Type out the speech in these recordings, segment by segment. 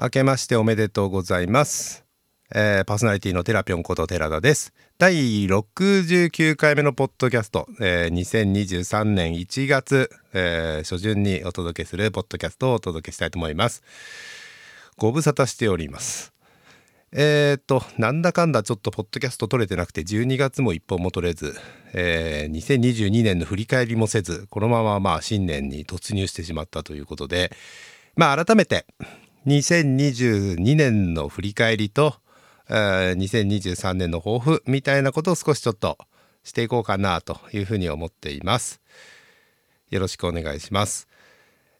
明けましておめでとうございます、えーパーソナリティのテラピョンこと寺田です。第69回目のポッドキャスト、えー2023年1月、えー初旬にお届けするポッドキャストをお届けしたいと思います。ご無沙汰しております。えー、となんだかんだちょっとポッドキャスト撮れてなくて12月も一本も撮れず、えー2022年の振り返りもせずこのまままあ新年に突入してしまったということでまあ改めて2022年の振り返りと、えー2023年の抱負みたいなことを少しちょっとしていこうかなというふうに思っています。よろしくお願いします。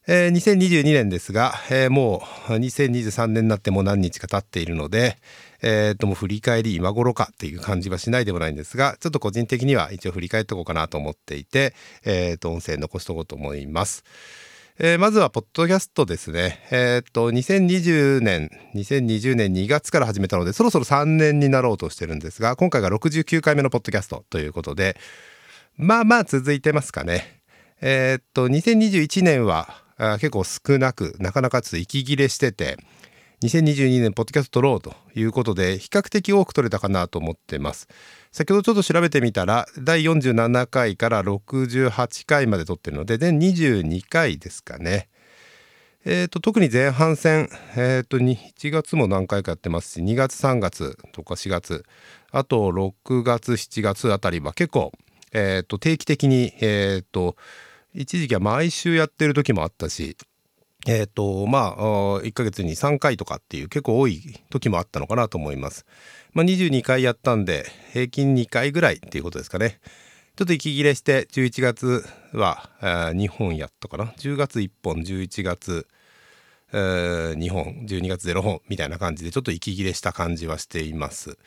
えー2022年ですが、えーもう2023年になってもう何日か経っているので、えーともう振り返り今頃かっていう感じはしないでもないんですがちょっと個人的には一応振り返っておこうかなと思っていて、えーと音声残しておこうと思います。えーまずはポッドキャストですね。えっ、と2020年2020年2月から始めたのでそろそろ3年になろうとしてるんですが今回が69回目のポッドキャストということでまあまあ続いてますかね。えーっと2021年は結構少なくなかなかちょっと息切れしてて2022年ポッドキャスト撮ろうということで比較的多く撮れたかなと思ってます先ほどちょっと調べてみたら第47回から68回まで撮ってるので全22回ですかねえー、と特に前半戦、えー、と1月も何回かやってますし2月3月とか4月あと6月7月あたりは結構、えー、と定期的に、えー、と一時期は毎週やってる時もあったしえー、とまあ1ヶ月に3回とかっていう結構多い時もあったのかなと思います。まあ、22回やったんで平均2回ぐらいっていうことですかね。ちょっと息切れして11月は2本やったかな10月1本11月、2本12月0本みたいな感じでちょっと息切れした感じはしています。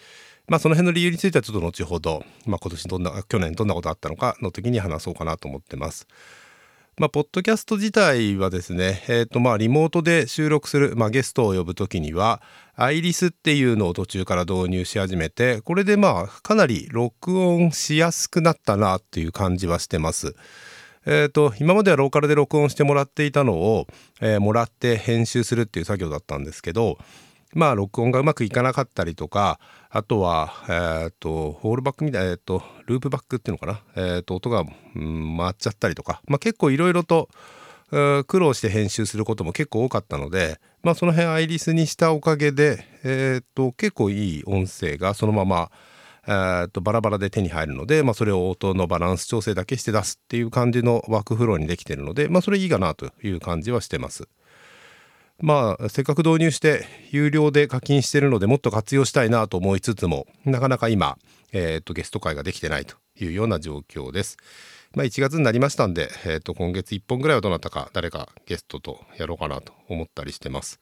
まあその辺の理由についてはちょっと後ほど、まあ、今年どんな去年どんなことあったのかの時に話そうかなと思ってます。まあ、ポッドキャスト自体はですね、えーとまあ、リモートで収録する、まあ、ゲストを呼ぶときにはアイリスっていうのを途中から導入し始めてこれでまあかなり録音しやすくなったなっていう感じはしてます。えー、と今まではローカルで録音してもらっていたのを、えーもらって編集するっていう作業だったんですけどまあ録音がうまくいかなかったりとかあとはえー、とホールバックみたいな、えー、とループバックっていうのかな、えー、と音が、うん、回っちゃったりとか、まあ、結構いろいろと苦労して編集することも結構多かったので、まあ、その辺アイリスにしたおかげで、えー、と結構いい音声がそのまま、えー、とバラバラで手に入るので、まあ、それを音のバランス調整だけして出すっていう感じのワークフローにできてるので、まあ、それいいかなという感じはしてます。まあせっかく導入して有料で課金してるのでもっと活用したいなと思いつつもなかなか今、えー、とゲスト会ができてないというような状況です。まあ、1月になりましたんで、えー、と今月1本ぐらいはどなたか誰かゲストとやろうかなと思ったりしてます。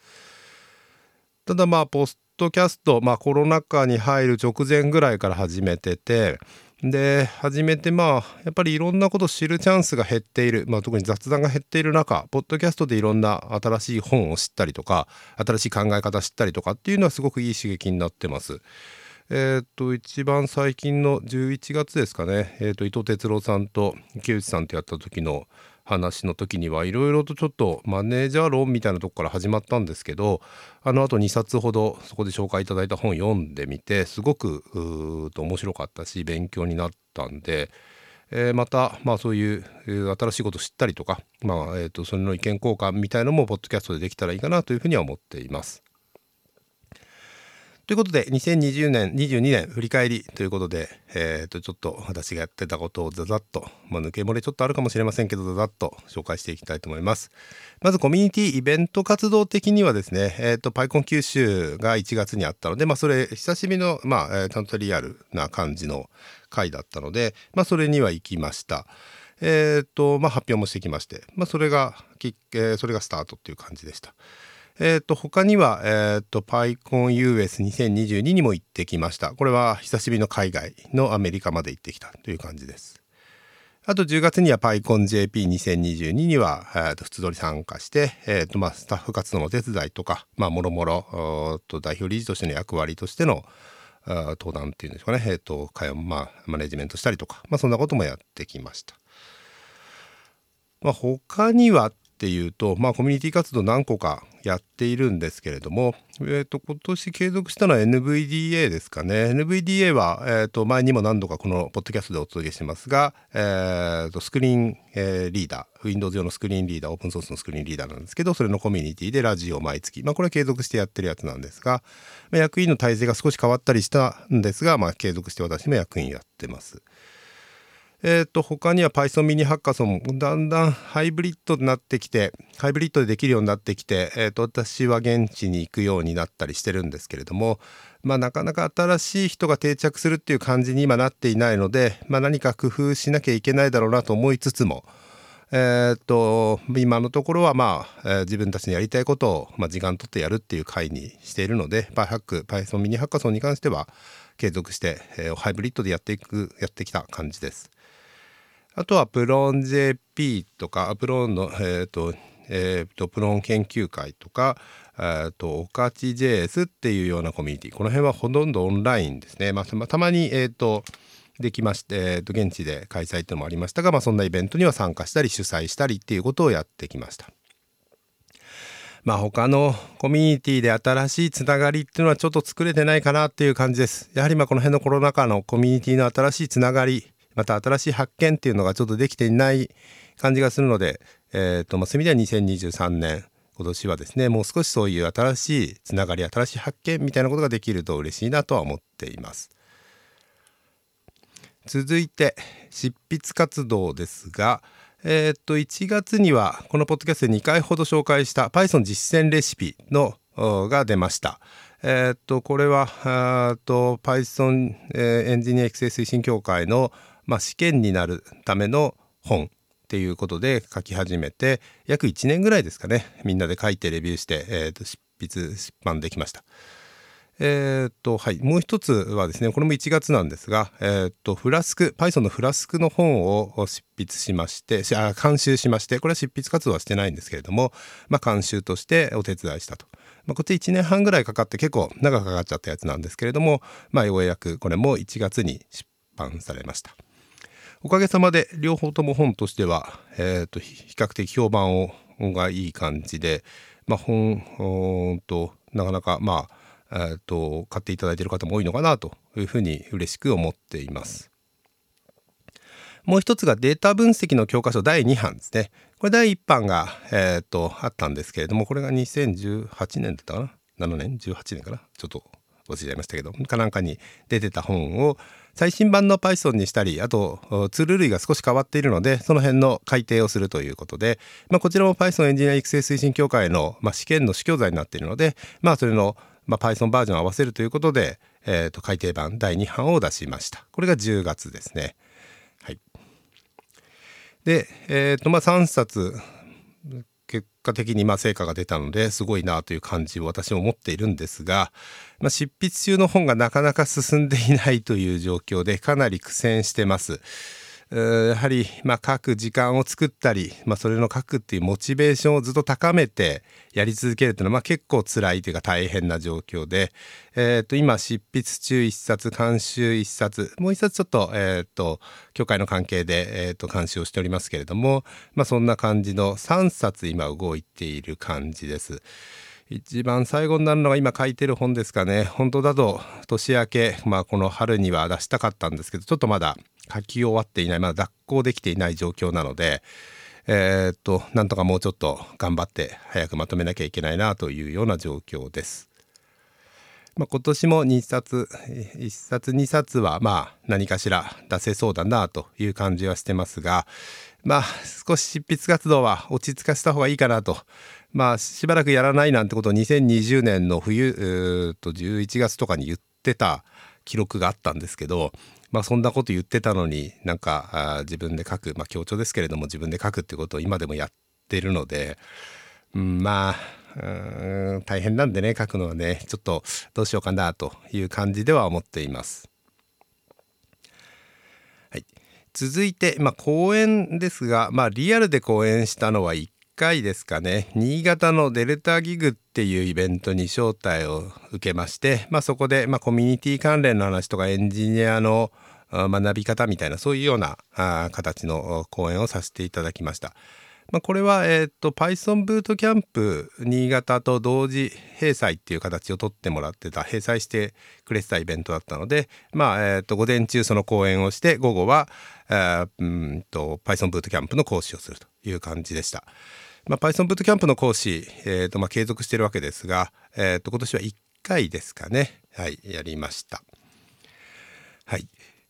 ただまあポストキャスト、まあ、コロナ禍に入る直前ぐらいから始めててで始めてまあやっぱりいろんなこと知るチャンスが減っている、まあ、特に雑談が減っている中ポッドキャストでいろんな新しい本を知ったりとか新しい考え方知ったりとかっていうのはすごくいい刺激になってます。えー、と一番最近の11月ですかね、えー、と伊藤哲郎さんと池内さんとやった時の話の時にはいろいろとちょっとマネージャー論みたいなとこから始まったんですけどあのあと2冊ほどそこで紹介いただいた本読んでみてすごくうーと面白かったし勉強になったんで、えーまた、まあ、そういう新しいこと知ったりとか、まあえー、とそれの意見交換みたいのもポッドキャストでできたらいいかなというふうには思っています。ということで2020年22年振り返りということで、えー、とちょっと私がやってたことをざざっと、まあ、抜け漏れちょっとあるかもしれませんけどざざっと紹介していきたいと思います。まずコミュニティイベント活動的にはですね、えー、とパイコン九州が1月にあったので、まあ、それ久しぶりの、まあちゃんとリアルな感じの回だったので、まあ、それには行きました。えーとまあ、発表もしてきまして、まあ、それが、えーそれがスタートっていう感じでした。えー、と他には、えー、と PyConUS2022 にも行ってきました。これは久しぶりの海外のアメリカまで行ってきたという感じです。あと10月には PyConJP2022 には、えー、と普通通り参加して、えーとまあ、スタッフ活動のお手伝いとか、まあ、もろもろと代表理事としての役割としての登壇っていうんですかね、えーと会まあ、マネジメントしたりとか、まあ、そんなこともやってきました。まあ、他にはっていうと、まあ、コミュニティ活動何個かやっているんですけれども、えー、と今年継続したのは NVDA ですかね NVDA は、えー、と前にも何度かこのポッドキャストでお届けしますが、えー、とスクリーン、えー、リーダー Windows 用のスクリーンリーダーオープンソースのスクリーンリーダーなんですけどそれのコミュニティでラジオを毎月、まあ、これは継続してやってるやつなんですが、まあ、役員の体制が少し変わったりしたんですが、まあ、継続して私も役員やってます。えー、と他には Python ミニハッカソンもだんだんハイブリッドになってきてハイブリッドでできるようになってきて、えー、と私は現地に行くようになったりしてるんですけれども、まあ、なかなか新しい人が定着するっていう感じに今なっていないので、まあ、何か工夫しなきゃいけないだろうなと思いつつも、えー、と今のところはまあ、えー、自分たちのやりたいことを、まあ、時間取ってやるっていう回にしているので PyHack Python ミニハッカソンに関しては継続して、えー、ハイブリッドでやっていくやってきた感じです。あとはプロン JP とかプロンの、えーとえーと、プロン研究会とか、えーと、オカチ JS っていうようなコミュニティこの辺はほとんどオンラインですね、まあ、たまに、えーと、できまして、えー、と現地で開催っていうのもありましたが、まあ、そんなイベントには参加したり主催したりっていうことをやってきました。まあ他のコミュニティで新しいつながりっていうのはちょっと作れてないかなっていう感じです。やはりまあこの辺のコロナ禍のコミュニティの新しいつながりまた新しい発見っていうのがちょっとできていない感じがするので、えーとまあ、そういう意味では2023年今年はですねもう少しそういう新しいつながり新しい発見みたいなことができると嬉しいなとは思っています。続いて執筆活動ですが、えー、と1月にはこのポッドキャストで2回ほど紹介した Python 実践レシピのが出ました。えー、っとこれはと Python、え、エンジニア育成推進協会のまあ、試験になるための本っていうことで書き始めて約1年ぐらいですかねみんなで書いてレビューして、えー、と執筆出版できました。えー、っとはいもう一つはですねこれも1月なんですが、えー、っとフラスク Python のフラスクの本を執筆しましてあ監修しましてこれは執筆活動はしてないんですけれども、まあ、監修としてお手伝いしたと。まあ、こっち1年半ぐらいかかって結構長くかかっちゃったやつなんですけれども、まあ、ようやくこれも1月に出版されました。おかげさまで両方とも本としては、えーと、比較的評判をがいい感じで、まあ、本となかなかまあ、えーと、買っていただいている方も多いのかなというふうに嬉しく思っています。もう一つがデータ分析の教科書第2版ですね。これ第1版が、えーと、あったんですけれどもこれが2018年だったかな？7年？18年かな？ちょっと忘れちゃいましたけどかなんかに出てた本を最新版の Python にしたりあとツール類が少し変わっているのでその辺の改定をするということで、まあ、こちらも Python エンジニア育成推進協会の、まあ、試験の試教材になっているので、まあ、それの、まあ、Python バージョンを合わせるということで、えー、と改訂版第2版を出しました。これが10月ですね。はい。でえ、ー、とまあ3冊結果的にま成果が出たのですごいなという感じを私も持っているんですが、まあ、執筆中の本がなかなか進んでいないという状況でかなり苦戦してます。やはり、ま、書く時間を作ったり、まあ、それの書くっていうモチベーションをずっと高めてやり続けるというのは、まあ、結構辛いというか大変な状況で、えー、と今執筆中1冊監修1冊もう1冊ちょっと,、えー、と協会の関係で、え、と監修をしておりますけれども、まあ、そんな感じの3冊今動いている感じです。一番最後になるのが今書いてる本ですかね本当だと年明け、まあ、この春には出したかったんですけどちょっとまだ書き終わっていないまだ脱行できていない状況なのでえー、っとなんとかもうちょっと頑張って早くまとめなきゃいけないなというような状況です。まあ、今年も2冊1冊2冊はまあ何かしら出せそうだなという感じはしてますがまあ少し執筆活動は落ち着かせた方がいいかなとまあしばらくやらないなんてことを2020年の冬と11月とかに言ってた記録があったんですけどまあそんなこと言ってたのになんかあ自分で書くまあ強調ですけれども自分で書くってことを今でもやってるので、うん、まあうん大変なんでね書くのはねちょっとどうしようかなという感じでは思っています。はい、続いて、まあ、講演ですが、まあ、リアルで講演したのは1回ですかね新潟のデルタギグっていうイベントに招待を受けまして、まあ、そこで、まあ、コミュニティ関連の話とかエンジニアの学び方みたいなそういうような形の講演をさせていただきました。まあ、これは、えーと、Python ブートキャンプ新潟と同時閉鎖っていう形を取ってもらってた閉鎖してくれてたイベントだったので、まあえーと、午前中その講演をして午後は、えー、うんと Python ブートキャンプの講師をするという感じでした。まあ、Python ブートキャンプの講師、えーとまあ、継続してるわけですが、えー、と今年は1回ですかね、はい、やりました。はい、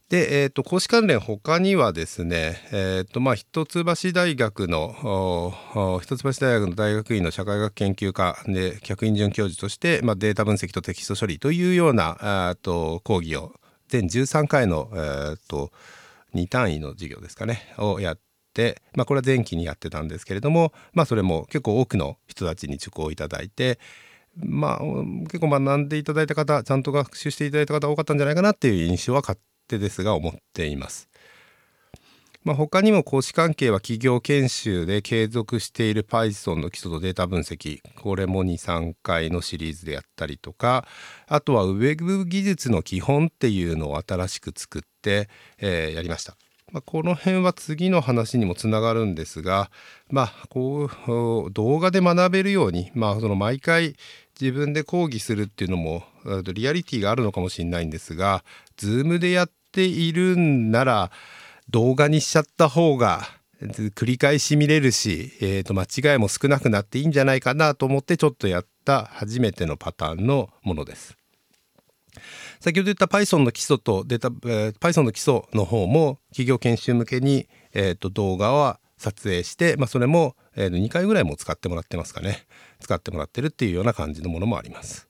で、えーと、講師関連他にはですね、えーとまあ、一橋大学の一橋大学の大学院の社会学研究科で客員准教授として、まあ、データ分析とテキスト処理というようなと講義を全13回の、えーと、2単位の授業ですかねをやって、まあ、これは前期にやってたんですけれども、まあ、それも結構多くの人たちに受講いただいて、まあ、結構学んでいただいた方ちゃんと学習していただいた方多かったんじゃないかなっていう印象は勝手ですが思っています。まあ、他にも講師関係は企業研修で継続している Python の基礎とデータ分析これも23回のシリーズでやったりとかあとは Web 技術の基本っていうのを新しく作って、えー、やりました。まあ、この辺は次の話にもつながるんですが、まあ、こう動画で学べるように、まあ、その毎回自分で講義するっていうのもリアリティがあるのかもしれないんですが Zoom でやっているんなら動画にしちゃった方が繰り返し見れるし、えー、と間違いも少なくなっていいんじゃないかなと思ってちょっとやった初めてのパターンのものです。先ほど言った Python の基礎とデータ、えー、Python の基礎の方も企業研修向けに、えー、と動画は撮影して、まあ、それも、えー、2回ぐらいも使ってもらってますかね使ってもらってるっていうような感じのものもあります。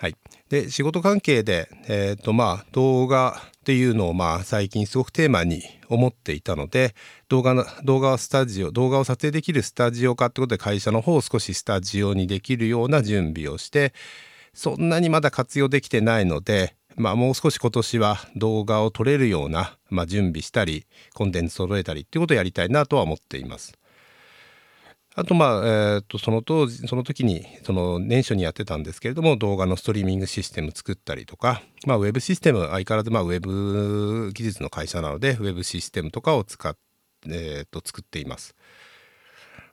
はい、で仕事関係で、えーとまあ、動画っていうのをまあ最近すごくテーマに思っていたので動画の動画スタジオ動画を撮影できるスタジオ化ってことで会社の方を少しスタジオにできるような準備をしてそんなにまだ活用できてないので、まあ、もう少し今年は動画を撮れるような、まあ、準備したりコンテンツ揃えたりっていうことをやりたいなとは思っています。あとまあ、えー、とその当時その時にその年初にやってたんですけれども動画のストリーミングシステム作ったりとか、まあ、ウェブシステム相変わらずまあウェブ技術の会社なのでウェブシステムとかを使っ、えー、と作っています。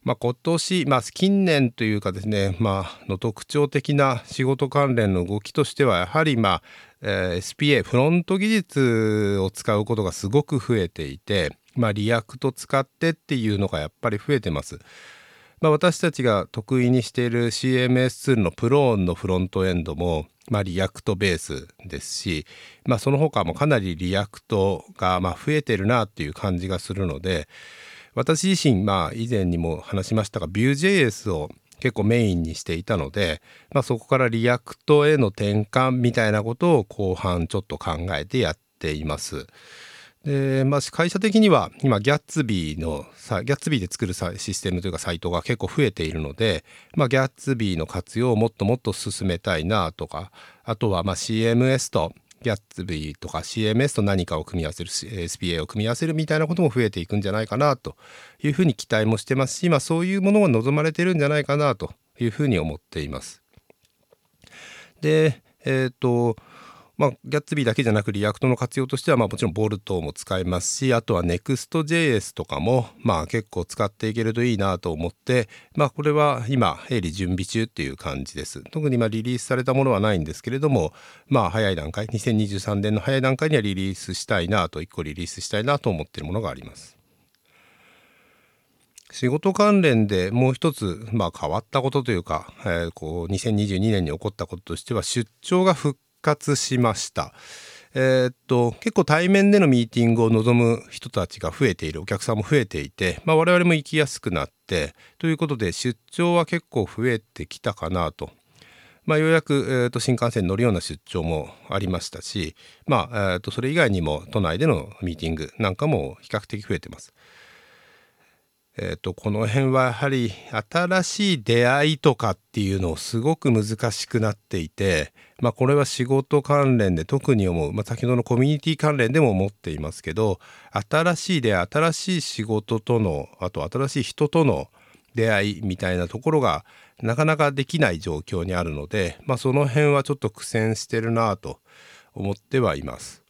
まあ、今年、まあ、近年というかですね、まあの特徴的な仕事関連の動きとしてはやはり、まあえー、SPA フロント技術を使うことがすごく増えていて、まあ、 React 使ってっていうのがやっぱり増えてます。まあ、私たちが得意にしている CMS ツールの Plone のフロントエンドも、まあ、 React ベースですし、まあ、その他もかなり React がまあ増えてるなっていう感じがするので私自身まあ以前にも話しましたが Vue.js を結構メインにしていたので、まあ、そこから React への転換みたいなことを後半ちょっと考えてやっています。でまあ、会社的には今 Gatsby のGatsby で作るシステムというかサイトが結構増えているので、まあ、 Gatsby の活用をもっともっと進めたいなとかあとはま CMS と Gatsby とか CMS と何かを組み合わせる SPA を組み合わせるみたいなことも増えていくんじゃないかなというふうに期待もしてますし、まあ、そういうものが望まれてるんじゃないかなというふうに思っています。でえっ、ー、とまあ、 Gatsby だけじゃなく React の活用としては、まあ、もちろん Volto も使えますしあとは Next.js とかも、まあ、結構使っていけるといいなと思って、まあ、これは今鋭利準備中っていう感じです。特にまリリースされたものはないんですけれどもまあ早い段階2023年の早い段階にはリリースしたいなと1個リリースしたいなと思っているものがあります。仕事関連でもう一つ、まあ、変わったことというか、えー、こう2022年に起こったこととしては出張が復活しました。えー、っと結構対面でのミーティングを望む人たちが増えているお客さんも増えていて、まあ、我々も行きやすくなってということで出張は結構増えてきたかなと。まあ、ようやく、えー、と新幹線に乗るような出張もありましたし、まあえー、とそれ以外にも都内でのミーティングなんかも比較的増えてます。えーと、この辺はやはり新しい出会いとかっていうのをすごく難しくなっていて、まあ、これは仕事関連で特に思う、まあ、先ほどのコミュニティ関連でも思っていますけど新しい出会い新しい仕事とのあと新しい人との出会いみたいなところがなかなかできない状況にあるので、まあ、その辺はちょっと苦戦してるなと思ってはいます。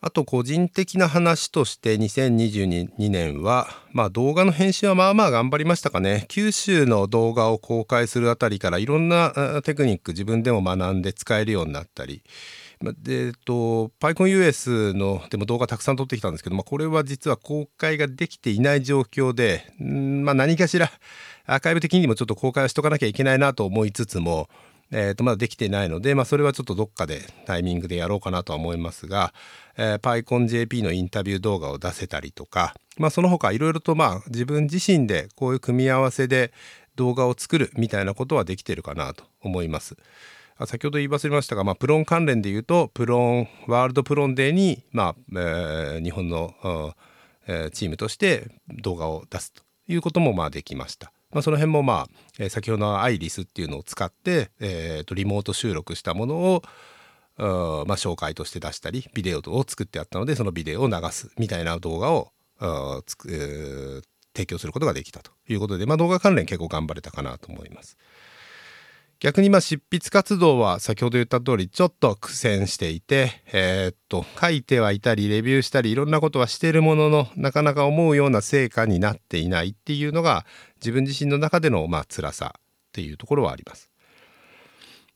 あと個人的な話として2022年は、まあ、動画の編集はまあまあ頑張りましたかね。九州の動画を公開するあたりからいろんなテクニック自分でも学んで使えるようになったり。でえっと PyConUS のでも動画たくさん撮ってきたんですけど、まあ、これは実は公開ができていない状況で、まあ、何かしらアーカイブ的にもちょっと公開をしとかなきゃいけないなと思いつつもえー、とまだできてないので、まあ、それはちょっとどっかでタイミングでやろうかなとは思いますが、えー、PyConJP のインタビュー動画を出せたりとか、まあ、その他いろいろとまあ自分自身でこういう組み合わせで動画を作るみたいなことはできてるかなと思います。先ほど言い忘れましたが、まあ、 Plone 関連で言うと Plone World Plone Day に、まあえー、日本の、えー、チームとして動画を出すということもまあできました。まあ、その辺もまあ、えー、先ほどのアイリスっていうのを使って、えー、とリモート収録したものをまあ、紹介として出したりビデオを作ってあったのでそのビデオを流すみたいな動画をつく、えー、提供することができたということで、まあ、動画関連結構頑張れたかなと思います。逆にまあ執筆活動は先ほど言った通りちょっと苦戦していて、えー、っと書いてはいたりレビューしたりいろんなことはしてるもののなかなか思うような成果になっていないっていうのが自分自身の中でのまあ辛さっていうところはあります。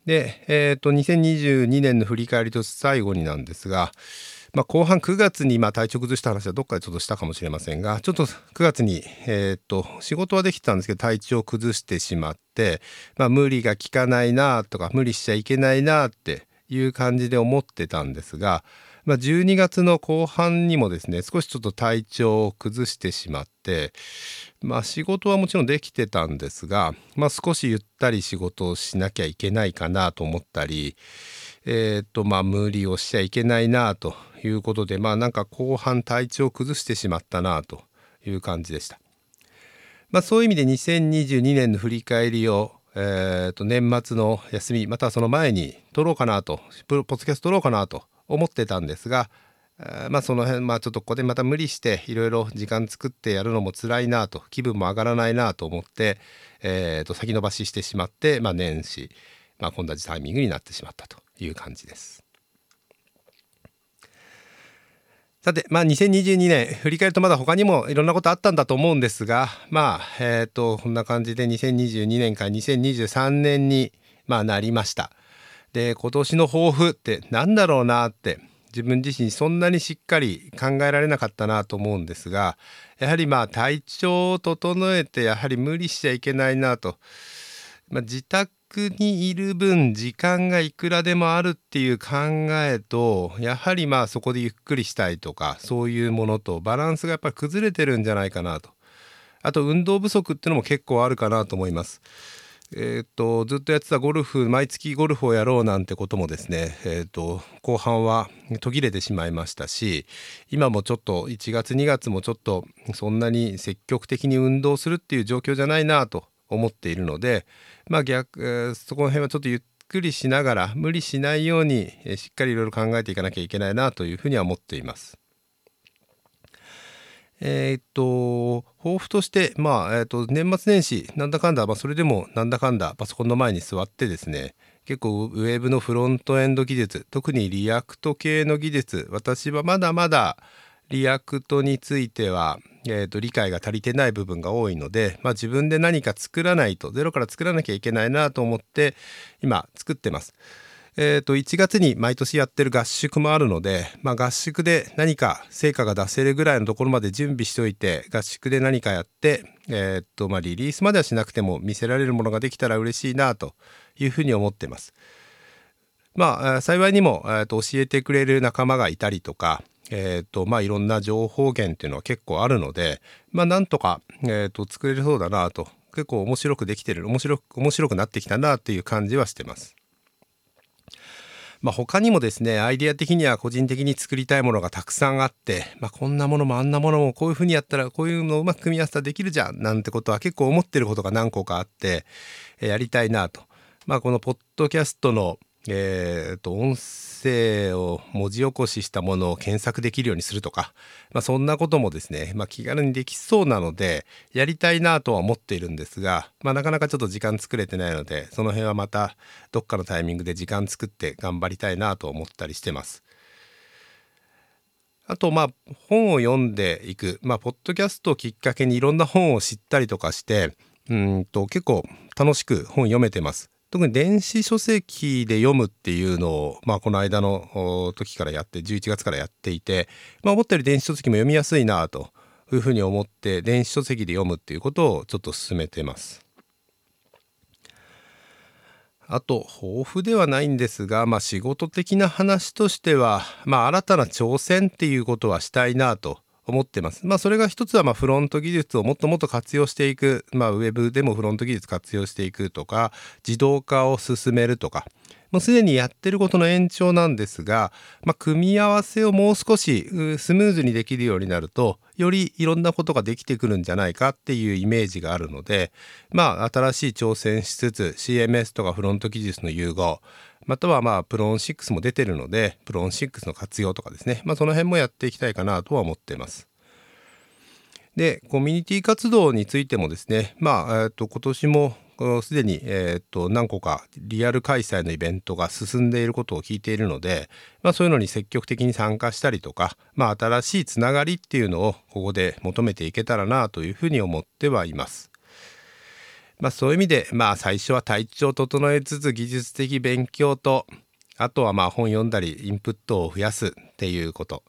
で、えー、っと2022年の振り返りと最後になんですが、まあ、後半9月にまあ体調崩した話はどっかでちょっとしたかもしれませんがちょっと9月に、え、っと仕事はできたんですけど体調を崩してしまって、まあ、無理が効かないなとか無理しちゃいけないなっていう感じで思ってたんですが、まあ、12月の後半にもですね少しちょっと体調を崩してしまって、まあ、仕事はもちろんできてたんですが、まあ、少しゆったり仕事をしなきゃいけないかなと思ったり、え、っとまあ無理をしちゃいけないなということでまあなんか後半体調を崩してしまったなという感じでした。まあ、そういう意味で2022年の振り返りを、えー、と年末の休みまたはその前に撮ろうかなとポッドキャスト撮ろうかなと思ってたんですが、まあその辺まあちょっとここでまた無理していろいろ時間作ってやるのも辛いなと気分も上がらないなと思って、えー、と先延ばししてしまって、まあ、年始、まあ、こんなタイミングになってしまったという感じです。さて、まあ、2022年振り返るとまだ他にもいろんなことあったんだと思うんですがまあえっ、ー、とこんな感じで2022年から2023年に、まあ、なりました。で今年の抱負って何だろうなって自分自身そんなにしっかり考えられなかったなと思うんですがやはりまあ体調を整えてやはり無理しちゃいけないなと、まあ、自宅にいる分時間がいくらでもあるっていう考えとやはりまあそこでゆっくりしたいとかそういうものとバランスがやっぱり崩れてるんじゃないかなとあと運動不足っていうのも結構あるかなと思います。えーと、ずっとやってたゴルフ毎月ゴルフをやろうなんてこともですね、えーと、後半は途切れてしまいましたし今もちょっと1月2月もちょっとそんなに積極的に運動するっていう状況じゃないなと思っているのでまあ逆、そこの辺はちょっとゆっくりしながら無理しないようにしっかりいろいろ考えていかなきゃいけないなというふうには思っています。えー、っと抱負としてまあ、えー、っと年末年始なんだかんだ、まあ、それでもなんだかんだパソコンの前に座ってですね結構ウェブのフロントエンド技術特に React 系の技術私はまだまだ React については、えー、と理解が足りてない部分が多いので、まあ、自分で何か作らないとゼロから作らなきゃいけないなと思って今作ってます。えー、と1月に毎年やってる合宿もあるので、まあ、合宿で何か成果が出せるぐらいのところまで準備しておいて合宿で何かやって、えーとまあ、リリースまではしなくても見せられるものができたら嬉しいなというふうに思ってます。まあ、幸いにも、えー、と教えてくれる仲間がいたりとか、えーとまあ、いろんな情報源っていうのは結構あるので、まあ、なんとか、えー、と作れるそうだなと結構面白くできてる面白く面白くなってきたなっていう感じはしてます。まあ、他にもですねアイデア的には個人的に作りたいものがたくさんあって、まあ、こんなものもあんなものもこういうふうにやったらこういうのをうまく組み合わせたらできるじゃんなんてことは結構思ってることが何個かあって、えやりたいなと。まあ、このポッドキャストのえーと、音声を文字起こししたものを検索できるようにするとか、まあ、そんなこともですね、まあ、気軽にできそうなのでやりたいなとは思っているんですが、まあ、なかなかちょっと時間作れてないのでその辺はまたどっかのタイミングで時間作って頑張りたいなと思ったりしてます。あとまあ本を読んでいくまあポッドキャストをきっかけにいろんな本を知ったりとかしてうんと結構楽しく本読めてます。特に電子書籍で読むっていうのを、まあ、この間の時からやって11月からやっていて、まあ、思ったより電子書籍も読みやすいなというふうに思って電子書籍で読むっていうことをちょっと進めてます。あと豊富ではないんですが、まあ、仕事的な話としては、まあ、新たな挑戦っていうことはしたいなと思ってます。まあそれが一つはまフロント技術をもっともっと活用していく、まあウェブでもフロント技術活用していくとか、自動化を進めるとか、もうすでにやってることの延長なんですが、まあ、組み合わせをもう少しスムーズにできるようになると、よりいろんなことができてくるんじゃないかっていうイメージがあるので、まあ新しい挑戦しつつ CMS とかフロント技術の融合、またはまあプロン6も出てるのでプロン6の活用とかですね、まあ、その辺もやっていきたいかなとは思ってます。でコミュニティ活動についてもですねまあ、えー、と今年もすでに、えー、と何個かリアル開催のイベントが進んでいることを聞いているので、まあ、そういうのに積極的に参加したりとか、まあ、新しいつながりっていうのをここで求めていけたらなというふうに思ってはいます。まあ、そういう意味で、まあ、最初は体調を整えつつ技術的勉強とあとはまあ本読んだりインプットを増やすっていうこと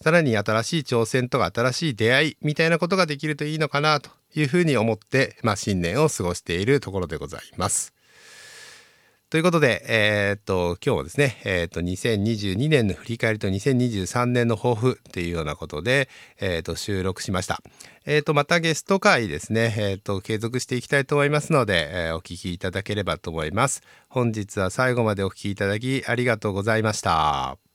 さらに新しい挑戦とか新しい出会いみたいなことができるといいのかなというふうに思って、まあ、新年を過ごしているところでございます。ということで、えー、っと、今日はですね、えー、っと、2022年の振り返りと2023年の抱負っていうようなことで、えー、っと、収録しました。えっと、またゲスト会ですね、えっと、継続していきたいと思いますので、えお聞きいただければと思います。本日は最後までお聞きいただきありがとうございました。